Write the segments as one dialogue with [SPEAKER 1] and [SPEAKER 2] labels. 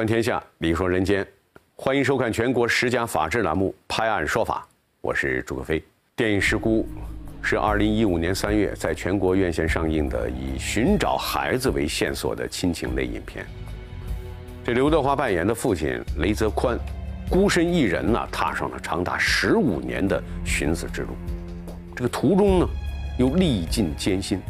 [SPEAKER 1] 观天下，理说人间，欢迎收看全国十佳法制栏目《拍案说法》，我是朱克飞。电影《失孤》是二零一五年三月在全国院线上映的以寻找孩子为线索的亲情类影片。这刘德华扮演的父亲雷泽宽，孤身一人呢，踏上了长达十五年的寻子之路。这个途中呢，又历尽艰辛，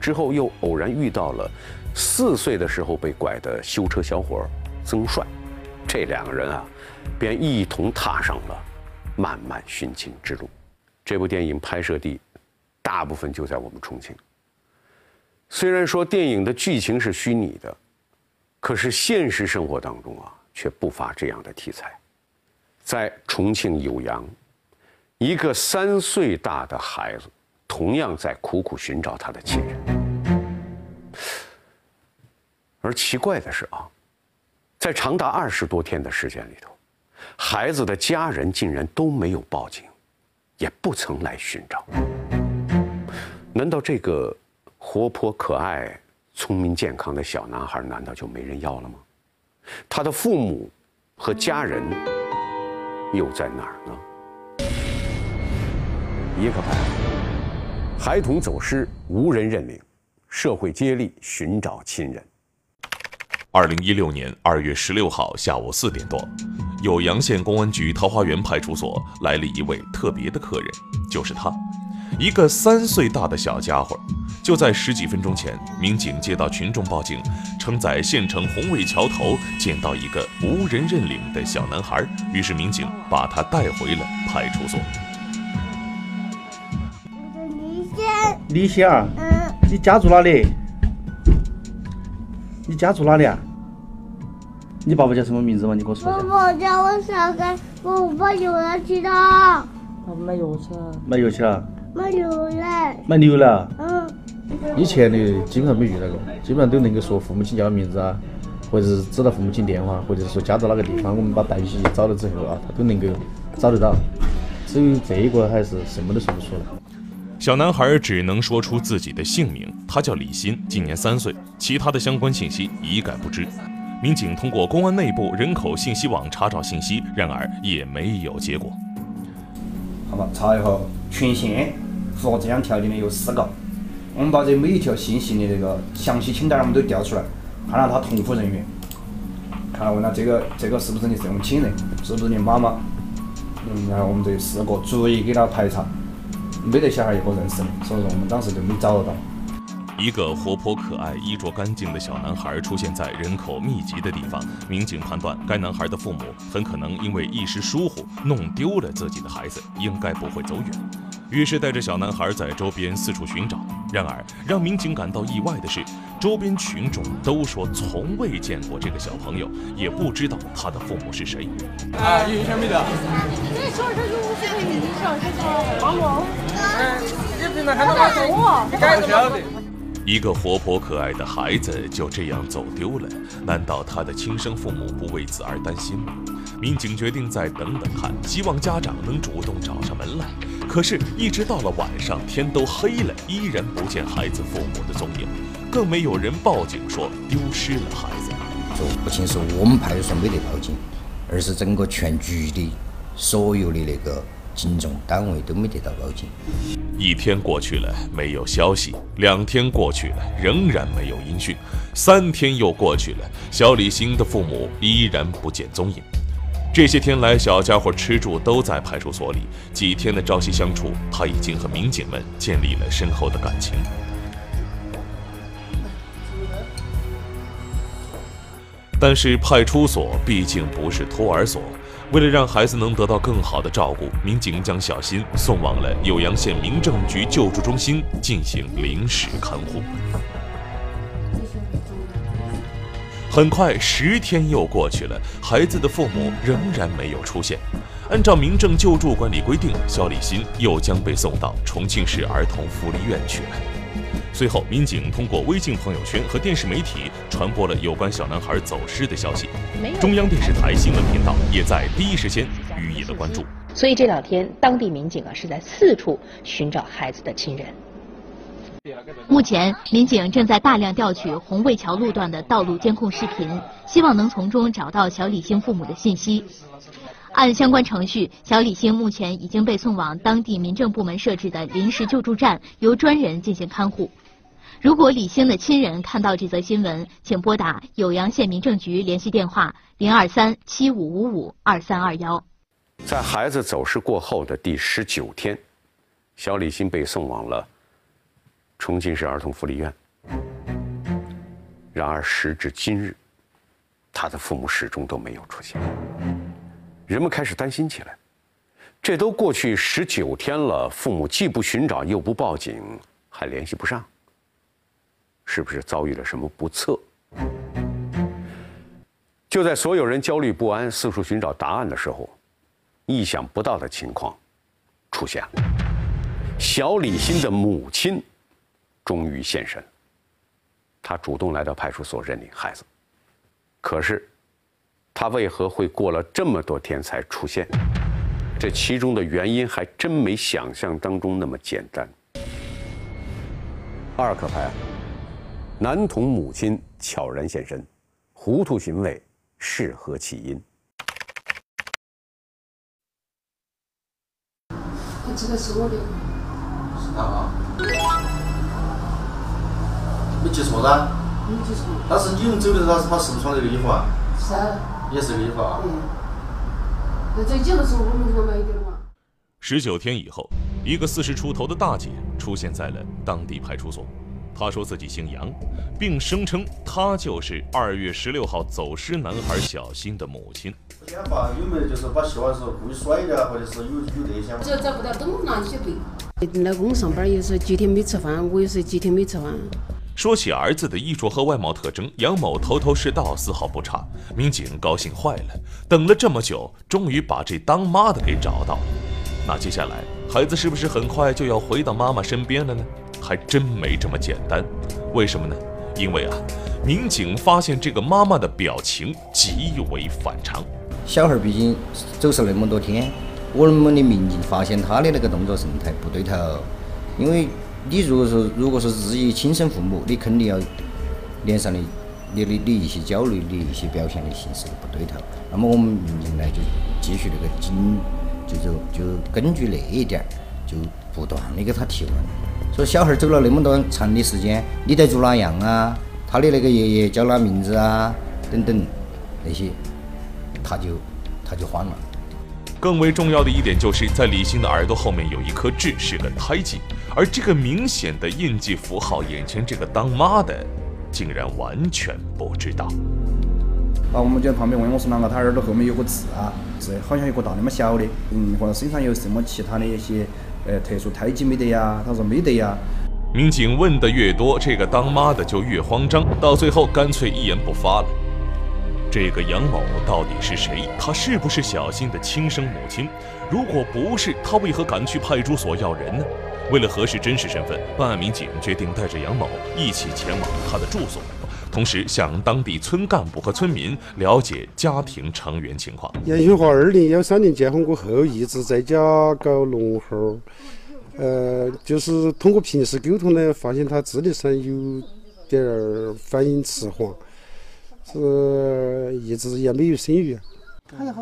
[SPEAKER 1] 之后又偶然遇到了四岁的时候被拐的修车小伙曾帅，这两个人啊，便一同踏上了漫漫寻亲之路。这部电影拍摄地大部分就在我们重庆。虽然说电影的剧情是虚拟的，可是现实生活当中啊，却不乏这样的题材。在重庆酉阳，一个三岁大的孩子，同样在苦苦寻找他的亲人。而奇怪的是啊，在长达二十多天的时间里头，孩子的家人竟然都没有报警。也不曾来寻找。难道这个活泼可爱、聪明健康的小男孩，难道就没人要了吗？他的父母和家人又在哪儿呢？一个班，孩童走失，无人认领，社会接力寻找亲人。
[SPEAKER 2] 二零一六年二月十六号下午四点多。酉阳县公安局桃花源派出所来了一位特别的客人，就是他，一个三岁大的小家伙。就在十几分钟前，民警接到群众报警，称在县城红卫桥头捡到一个无人认领的小男孩，于是民警把他带回了派出所。
[SPEAKER 3] 李显，
[SPEAKER 4] 李显儿，
[SPEAKER 3] 嗯，
[SPEAKER 4] 你家住哪里？你家住哪里啊？你爸爸叫什么名字吗？你给我说
[SPEAKER 3] 爸
[SPEAKER 4] 一下。
[SPEAKER 3] 爸叫我上街，我把油要去的，
[SPEAKER 5] 我买药去了，
[SPEAKER 4] 买油去了，
[SPEAKER 3] 买牛奶，
[SPEAKER 4] 买牛奶。
[SPEAKER 3] 嗯，
[SPEAKER 4] 以前的基本上没遇到过，基本上都能够说父母亲叫名字啊，或者是知道父母亲电话，或者是说家在哪个地方，我们把代起找了之后啊，他都能够找得到。只有这一个还是什么都说不出来。
[SPEAKER 2] 小男孩只能说出自己的姓名，他叫李鑫，今年三岁，其他的相关信息一概不知。民警通过公安内部人口信息网查找信息，然而也没有结果。
[SPEAKER 6] 好吧，查以后，全县符合这样条件的有四个。我们把这每一条信息的这个详细清单我们都调出来，看了他同户人员，看了问他这个这个是不是你这种亲人，是不是你妈妈？嗯，然后我们这四个逐一给他排查，没得小孩一个认识的，所以说我们当时就没找得到。
[SPEAKER 2] 一个活泼可爱、衣着干净的小男孩出现在人口密集的地方，民警判断该男孩的父母很可能因为一时疏忽弄丢了自己的孩子，应该不会走远，于是带着小男孩在周边四处寻找。然而，让民警感到意外的是，周边群众都说从未见过这个小朋友，也不知道他的父母是谁。
[SPEAKER 7] 啊，有印象没得？
[SPEAKER 5] 你说这是五十块印象，这是帮我。
[SPEAKER 7] 嗯，你平常看到他说
[SPEAKER 5] 我，
[SPEAKER 7] 你该晓得。
[SPEAKER 2] 一个活泼可爱的孩子就这样走丢了，难道他的亲生父母不为此而担心吗？民警决定再等等看，希望家长能主动找上门来。可是，一直到了晚上，天都黑了，依然不见孩子父母的踪影，更没有人报警说丢失了孩子。
[SPEAKER 8] 说不仅是我们派出所没得报警，而是整个全局的所有的那个警政单位都没得到报警。
[SPEAKER 2] 一天过去了，没有消息；两天过去了，仍然没有音讯；三天又过去了，小李鑫的父母依然不见踪影。这些天来，小家伙吃住都在派出所里。几天的朝夕相处，他已经和民警们建立了深厚的感情。但是派出所毕竟不是托儿所，为了让孩子能得到更好的照顾，民警将小新送往了酉阳县民政局救助中心进行临时看护。很快，十天又过去了，孩子的父母仍然没有出现。按照民政救助管理规定，小李新又将被送到重庆市儿童福利院去了。随后，民警通过微信朋友圈和电视媒体传播了有关小男孩走失的消息。中央电视台新闻频道也在第一时间予以了关注。
[SPEAKER 9] 所以这两天，当地民警啊是在四处寻找孩子的亲人。目前，民警正在大量调取红卫桥路段的道路监控视频，希望能从中找到小李星父母的信息。按相关程序，小李星目前已经被送往当地民政部门设置的临时救助站，由专人进行看护。如果李星的亲人看到这则新闻，请拨打酉阳县民政局联系电话零二三七五五五二三二幺。
[SPEAKER 1] 在孩子走失过后的第十九天，小李欣被送往了重庆市儿童福利院。然而时至今日，他的父母始终都没有出现。人们开始担心起来，这都过去十九天了，父母既不寻找又不报警，还联系不上，是不是遭遇了什么不测？就在所有人焦虑不安、四处寻找答案的时候，意想不到的情况出现了。小李欣的母亲终于现身，她主动来到派出所认领孩子，可是。他为何会过了这么多天才出现？这其中的原因还真没想象当中那么简单。二可拍案，男童母亲悄然现身，糊涂行为是何起因？
[SPEAKER 10] 这个是我的，
[SPEAKER 4] 是他啊？没记错噻？
[SPEAKER 10] 没记错。
[SPEAKER 4] 但是你们走的时候，他是不是穿这个衣服啊？
[SPEAKER 10] 是。
[SPEAKER 4] 也是这个衣服啊。嗯，
[SPEAKER 10] 那这件的时候我们给他买的嘛。
[SPEAKER 2] 十九天以后，一个四十出头的大姐出现在了当地派出所。她说自己姓杨，并声称他就是二月十六号走失男孩小新的母亲。
[SPEAKER 4] 想法有没有就是把希望是故意或者是有有这些？
[SPEAKER 10] 只要找不到，东南西北。老公上班有时候几天没吃饭，我有时候几天没吃饭。
[SPEAKER 2] 说起儿子的衣着和外貌特征，杨某头头是道，丝毫不差。民警高兴坏了，等了这么久，终于把这当妈的给找到了。那接下来，孩子是不是很快就要回到妈妈身边了呢？还真没这么简单。为什么呢？因为啊，民警发现这个妈妈的表情极为反常。
[SPEAKER 8] 小孩儿毕竟走失那么多天，我们的民警发现他的那个动作神态不对头，因为。你如果说如果说自己亲生父母，你肯定要脸上的你的你一些焦虑的一些表现的形式不对头。那么我们民警呢就继续那个紧，就就就根据那一点儿，就不断的给他提问。说小孩走了那么多长的时间，你在做哪样啊？他的那个爷爷叫哪名字啊？等等那些，他就他就慌了。
[SPEAKER 2] 更为重要的一点就是在李欣的耳朵后面有一颗痣，是个胎记。而这个明显的印记符号，眼前这个当妈的竟然完全不知道。
[SPEAKER 6] 啊，我们就在旁边问我说：“啷个他耳朵后面有个痣啊？是好像有个大那么小的，嗯，或者身上有什么其他的一些呃特殊胎记没得呀？”他说没得呀。
[SPEAKER 2] 民警问的越多，这个当妈的就越慌张，到最后干脆一言不发了。这个杨某到底是谁？他是不是小新的亲生母亲？如果不是，他为何敢去派出所要人呢？为了核实真实身份，办案民警决定带着杨某一起前往他的住所，同时向当地村干部和村民了解家庭成员情况。
[SPEAKER 11] 杨秀华二零幺三年结婚过后，一直在家搞农活呃，就是通过平时沟通呢，发现他智力上有点儿反应迟缓，是一直也没有生育。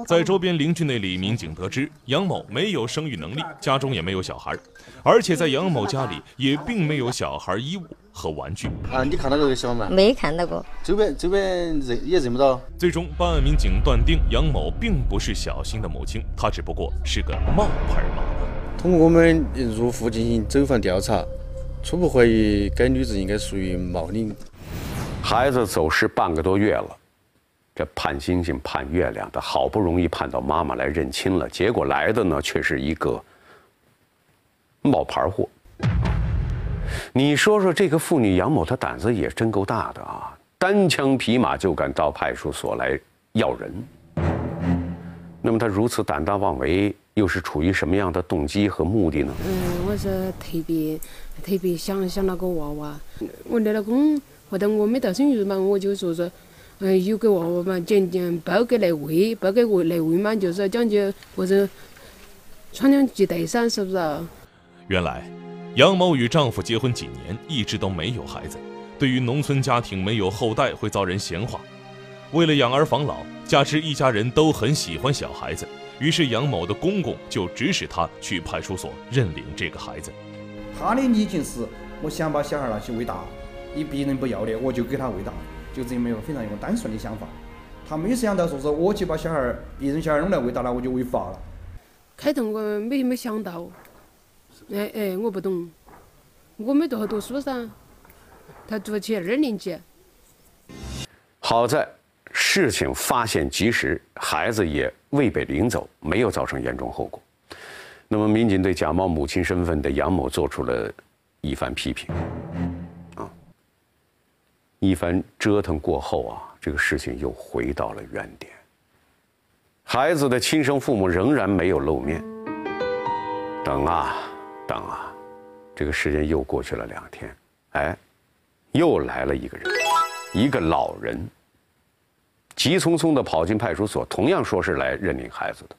[SPEAKER 2] 在周边邻居那里，民警得知杨某没有生育能力，家中也没有小孩，而且在杨某家里也并没有小孩衣物和玩具。
[SPEAKER 4] 啊，你看到这个小吗？
[SPEAKER 12] 没看到过。
[SPEAKER 4] 周边周边认也认不到。
[SPEAKER 2] 最终，办案民警断定杨某并不是小新的母亲，她只不过是个冒牌妈妈。
[SPEAKER 11] 通过我们入户进行走访调查，初步怀疑该女子应该属于冒领。
[SPEAKER 1] 孩子走失半个多月了。这盼星星盼月亮的，好不容易盼到妈妈来认亲了，结果来的呢却是一个冒牌货。你说说，这个妇女杨某，她胆子也真够大的啊，单枪匹马就敢到派出所来要人。那么她如此胆大妄为，又是处于什么样的动机和目的呢？
[SPEAKER 10] 嗯，我是特别特别想想那个娃娃。我的老公或者我没到生日嘛，我就说说。嗯，有个娃娃嘛，讲讲包给来喂，包给喂来喂嘛，就是讲究或者穿两件带衫，是不是？
[SPEAKER 2] 原来，杨某与丈夫结婚几年，一直都没有孩子。对于农村家庭没有后代会遭人闲话，为了养儿防老，加之一家人都很喜欢小孩子，于是杨某的公公就指使他去派出所认领这个孩子。
[SPEAKER 6] 他的理解是，我想把小孩拿去喂大，你别人不要的，我就给他喂大，就这么一个非常一个单纯的想法。他没想到说是我去把小孩别人小孩弄来喂大了，我就违法了。
[SPEAKER 10] 开头我没没想到，哎哎，我不懂，我没读好读书噻。他读起二年级。
[SPEAKER 1] 好在事情发现及时，孩子也未被领走，没有造成严重后果。那么，民警对假冒母亲身份的杨某做出了一番批评。啊，一番折腾过后啊，这个事情又回到了原点。孩子的亲生父母仍然没有露面。等啊，等啊，这个时间又过去了两天，哎。又来了一个人，一个老人，急匆匆地跑进派出所，同样说是来认领孩子的。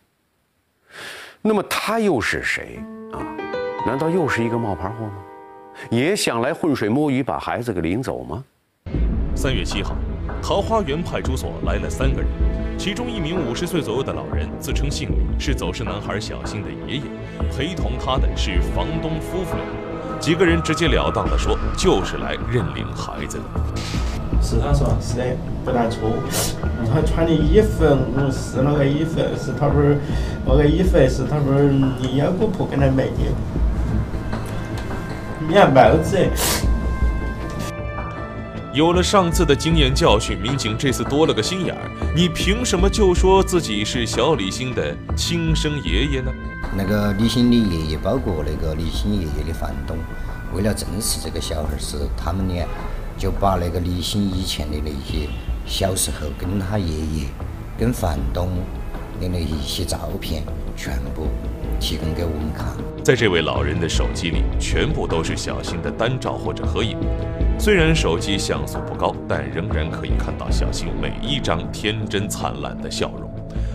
[SPEAKER 1] 那么他又是谁啊？难道又是一个冒牌货吗？也想来浑水摸鱼，把孩子给领走吗？
[SPEAKER 2] 三月七号，桃花源派出所来了三个人，其中一名五十岁左右的老人自称姓李，是走失男孩小新的爷爷，陪同他的是房东夫妇俩。几个人直截了当地说，就是来认领孩子的。
[SPEAKER 12] 是他说是的，不但错。他穿的衣服，嗯，是那个衣服，是他不是那个衣服是他不是你腰果铺给他买的。你看帽子。
[SPEAKER 2] 有了上次的经验教训，民警这次多了个心眼儿。你凭什么就说自己是小李星的亲生爷爷呢？
[SPEAKER 8] 那个李鑫的爷爷，包括那个李鑫爷爷的房东，为了证实这个小孩是他们俩，就把那个李鑫以前的那些小时候跟他爷爷、跟房东的那一些照片，全部提供给我们看。
[SPEAKER 2] 在这位老人的手机里，全部都是小新的单照或者合影。虽然手机像素不高，但仍然可以看到小新每一张天真灿烂的笑容。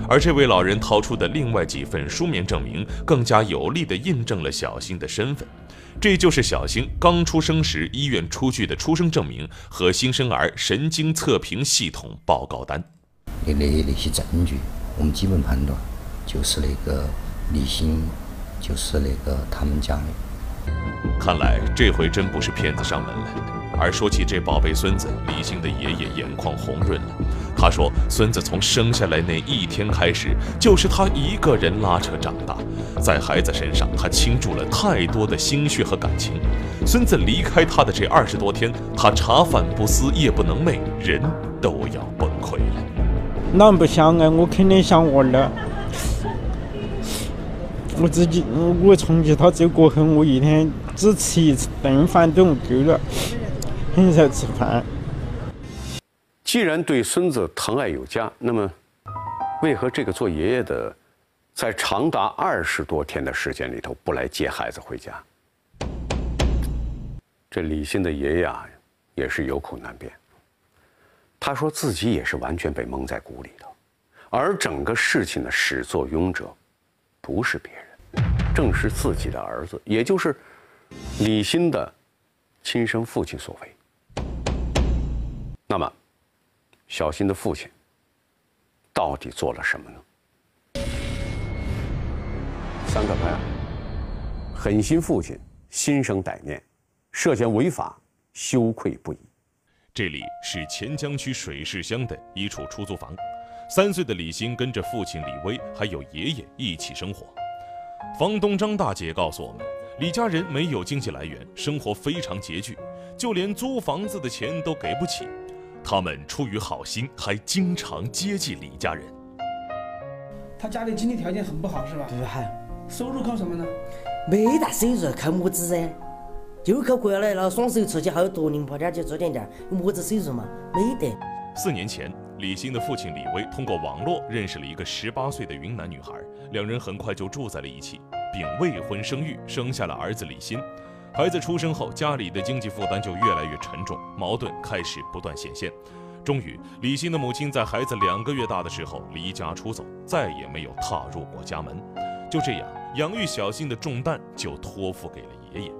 [SPEAKER 2] 而这位老人掏出的另外几份书面证明，更加有力地印证了小新的身份。这就是小新刚出生时医院出具的出生证明和新生儿神经测评系统报告单。
[SPEAKER 8] 你的那些证据，我们基本判断就是那个李鑫，就是那个他们家的。
[SPEAKER 2] 看来这回真不是骗子上门了。而说起这宝贝孙子，李欣的爷爷眼眶红润了。他说：“孙子从生下来那一天开始，就是他一个人拉扯长大，在孩子身上，他倾注了太多的心血和感情。孙子离开他的这二十多天，他茶饭不思，夜不能寐，人都要崩溃了。
[SPEAKER 12] 哪不想啊？我肯定想我了。我自己，我从接他走过后，我一天只吃一顿饭都够了。”很少吃饭。
[SPEAKER 1] 既然对孙子疼爱有加，那么为何这个做爷爷的，在长达二十多天的时间里头不来接孩子回家？这李欣的爷爷啊，也是有苦难辩。他说自己也是完全被蒙在鼓里头，而整个事情的始作俑者，不是别人，正是自己的儿子，也就是李欣的亲生父亲所为。那么，小新的父亲到底做了什么呢？三个案：狠心父亲心生歹念，涉嫌违法，羞愧不已。
[SPEAKER 2] 这里是钱江区水市乡的一处出租房，三岁的李欣跟着父亲李威还有爷爷一起生活。房东张大姐告诉我们，李家人没有经济来源，生活非常拮据，就连租房子的钱都给不起。他们出于好心，还经常接济李家人。
[SPEAKER 13] 他家里经济条件很不好，是吧？
[SPEAKER 14] 不好。
[SPEAKER 13] 收入靠什么呢？
[SPEAKER 14] 没大收入，靠么子噻？就靠过来了双手出去，还有多零跑点去做点点，有么子收入嘛？没得。
[SPEAKER 2] 四年前，李欣的父亲李威通过网络认识了一个十八岁的云南女孩，两人很快就住在了一起，并未婚生育，生下了儿子李欣。孩子出生后，家里的经济负担就越来越沉重，矛盾开始不断显现。终于，李欣的母亲在孩子两个月大的时候离家出走，再也没有踏入过家门。就这样，养育小新的重担就托付给了爷爷。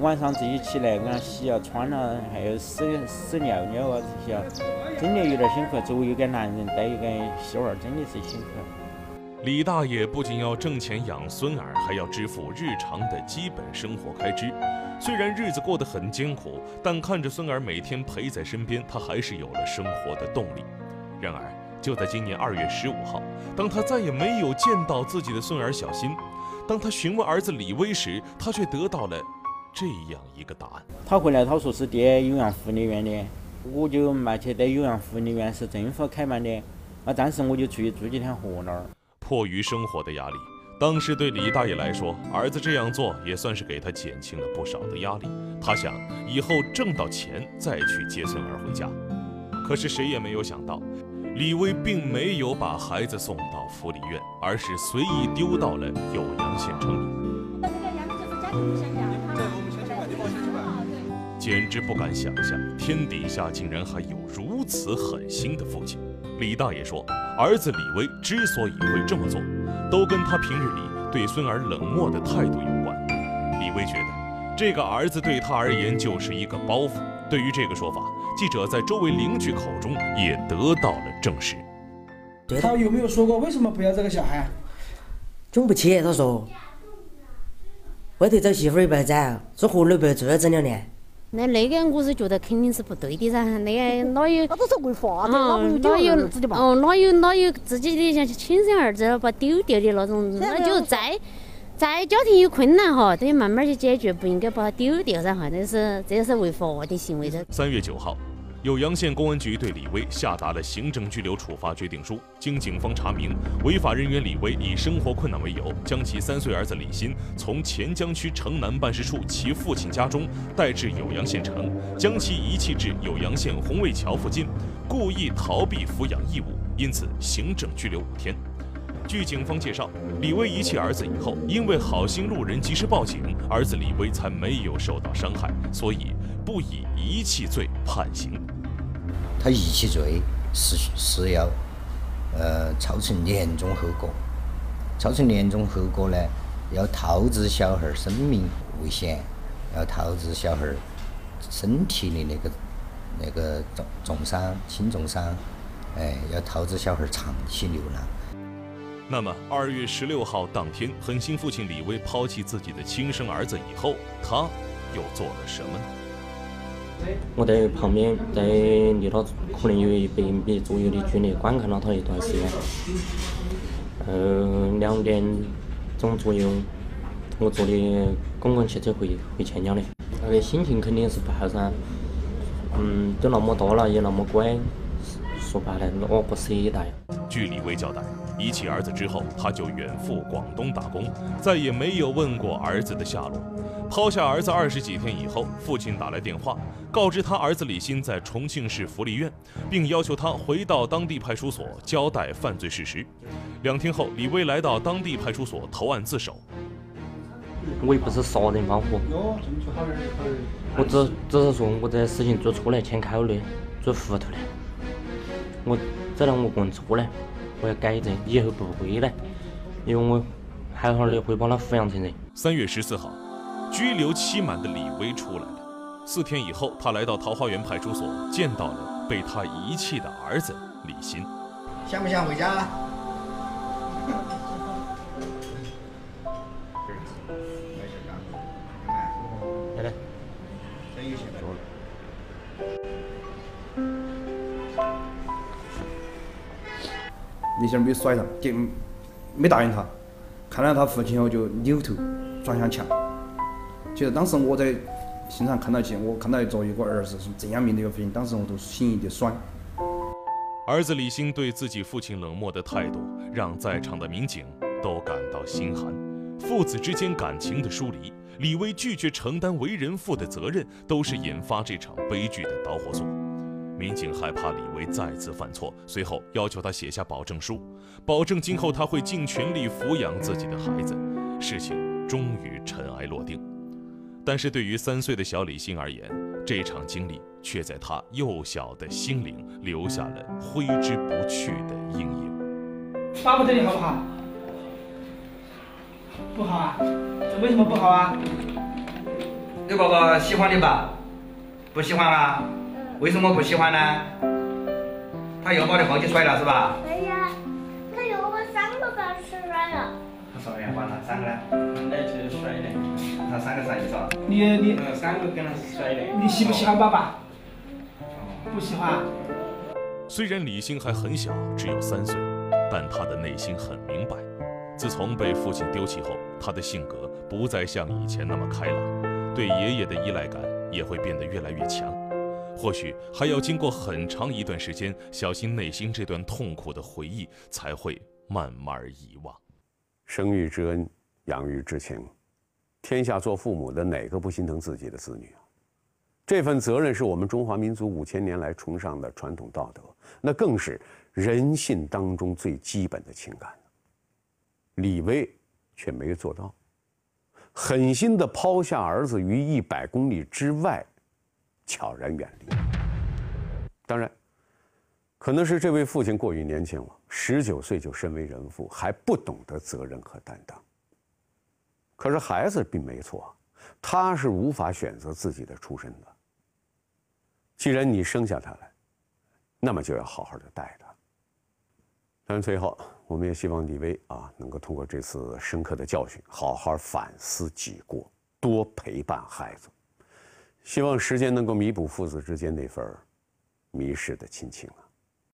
[SPEAKER 15] 晚上自己起来给他洗啊、穿了，还有屎屎尿尿啊这些啊，真的有点辛苦。作为一个男人带一个媳妇儿，真的是辛苦。
[SPEAKER 2] 李大爷不仅要挣钱养孙儿，还要支付日常的基本生活开支。虽然日子过得很艰苦，但看着孙儿每天陪在身边，他还是有了生活的动力。然而，就在今年二月十五号，当他再也没有见到自己的孙儿小新，当他询问儿子李威时，他却得到了这样一个答案。
[SPEAKER 15] 他回来他说是爹有氧护理院的，我就没去得有氧护理院是政府开办的，啊，暂时我就出去住几天河那儿。
[SPEAKER 2] 迫于生活的压力，当时对李大爷来说，儿子这样做也算是给他减轻了不少的压力。他想以后挣到钱再去接孙儿回家。可是谁也没有想到，李威并没有把孩子送到福利院，而是随意丢到了酉阳县城里。简直不敢想象，天底下竟然还有如此狠心的父亲。李大爷说，儿子李威之所以会这么做，都跟他平日里对孙儿冷漠的态度有关。李威觉得，这个儿子对他而言就是一个包袱。对于这个说法，记者在周围邻居口中也得到了证实。
[SPEAKER 13] 他有没有说过为什么不要这个小孩？
[SPEAKER 14] 种不起，他说。外头找媳妇儿也不找，说河里不要住了整两年。
[SPEAKER 16] 那那个我是觉得肯定是不对的噻，那个哪有？
[SPEAKER 5] 那都是违法的？
[SPEAKER 16] 哪有哦？哪有哪有自己的像亲生儿子把丢掉的那种？那就再再家庭有困难哈，都要慢慢去解决，不应该把他丢掉噻哈，这是这是违法的行为噻。
[SPEAKER 2] 三月九号。酉阳县公安局对李威下达了行政拘留处罚决定书。经警方查明，违法人员李威以生活困难为由，将其三岁儿子李鑫从黔江区城南办事处其父亲家中带至酉阳县城，将其遗弃至酉阳县红卫桥附近，故意逃避抚养义务，因此行政拘留五天。据警方介绍，李威遗弃儿子以后，因为好心路人及时报警，儿子李威才没有受到伤害，所以不以遗弃罪判刑。
[SPEAKER 8] 他遗弃罪是是要，呃，造成严重后果，造成严重后果呢，要导致小孩儿生命危险，要导致小孩儿身体的那个那个重重伤、轻重伤，哎，要导致小孩儿长期流浪。
[SPEAKER 2] 那么，二月十六号当天，狠心父亲李威抛弃自己的亲生儿子以后，他又做了什么呢？
[SPEAKER 17] 我在旁边，在离他可能有一百米左右的距离观看了他一段时间。嗯，两点钟左右，我坐的公共汽车回回钱江的，那个心情肯定是不好噻。嗯，都那么大了，也那么乖，说白了，我不舍得。
[SPEAKER 2] 据李威交代，遗弃儿子之后，他就远赴广东打工，再也没有问过儿子的下落。抛下儿子二十几天以后，父亲打来电话，告知他儿子李鑫在重庆市福利院，并要求他回到当地派出所交代犯罪事实。两天后，李威来到当地派出所投案自首。
[SPEAKER 17] 我又不是杀人放火，我只只是说我这事情做错了，欠考虑，做糊涂了。我这让我个人错了，我要改正，以后不会了，因为我好好的会把他抚养成人。
[SPEAKER 2] 三月十四号。拘留期满的李威出来了。四天以后，他来到桃花源派出所，见到了被他遗弃的儿子李鑫。
[SPEAKER 8] 想不想回家？
[SPEAKER 6] 李鑫没甩他，就没答应他。看到他父亲后，就扭头转向墙。其实当时我在现场看到起，我看到作为一个儿子是这样面对一个父亲，当时我都心有点酸。
[SPEAKER 2] 儿子李鑫对自己父亲冷漠的态度，让在场的民警都感到心寒。父子之间感情的疏离，李威拒绝承担为人父的责任，都是引发这场悲剧的导火索。民警害怕李威再次犯错，随后要求他写下保证书，保证今后他会尽全力抚养自己的孩子。事情终于尘埃落定。但是对于三岁的小李欣而言，这场经历却在他幼小的心灵留下了挥之不去的阴影。
[SPEAKER 13] 爸爸对你好不好？不好啊？这为什么不好啊？
[SPEAKER 6] 刘爸爸喜欢你吧？不喜欢啊？为什么不喜欢呢？他又把你后脊甩了是吧？
[SPEAKER 3] 对呀，他又把三个把吃甩了。
[SPEAKER 6] 他说圆管了，三个呢？
[SPEAKER 15] 那就是甩的。
[SPEAKER 6] 他三个啥意思啊？
[SPEAKER 13] 你你
[SPEAKER 15] 嗯，三个跟他甩的。
[SPEAKER 13] 你喜不喜欢爸爸？不喜欢。
[SPEAKER 2] 虽然李欣还很小，只有三岁，但他的内心很明白。自从被父亲丢弃后，他的性格不再像以前那么开朗，对爷爷的依赖感也会变得越来越强。或许还要经过很长一段时间，小新内心这段痛苦的回忆才会慢慢遗忘。
[SPEAKER 1] 生育之恩，养育之情，天下做父母的哪个不心疼自己的子女啊？这份责任是我们中华民族五千年来崇尚的传统道德，那更是人性当中最基本的情感。李威却没有做到，狠心地抛下儿子于一百公里之外，悄然远离。当然，可能是这位父亲过于年轻了，十九岁就身为人父，还不懂得责任和担当。可是孩子并没错，他是无法选择自己的出身的。既然你生下他来，那么就要好好的带他。当然，最后我们也希望李威啊，能够通过这次深刻的教训，好好反思己过，多陪伴孩子。希望时间能够弥补父子之间那份迷失的亲情啊。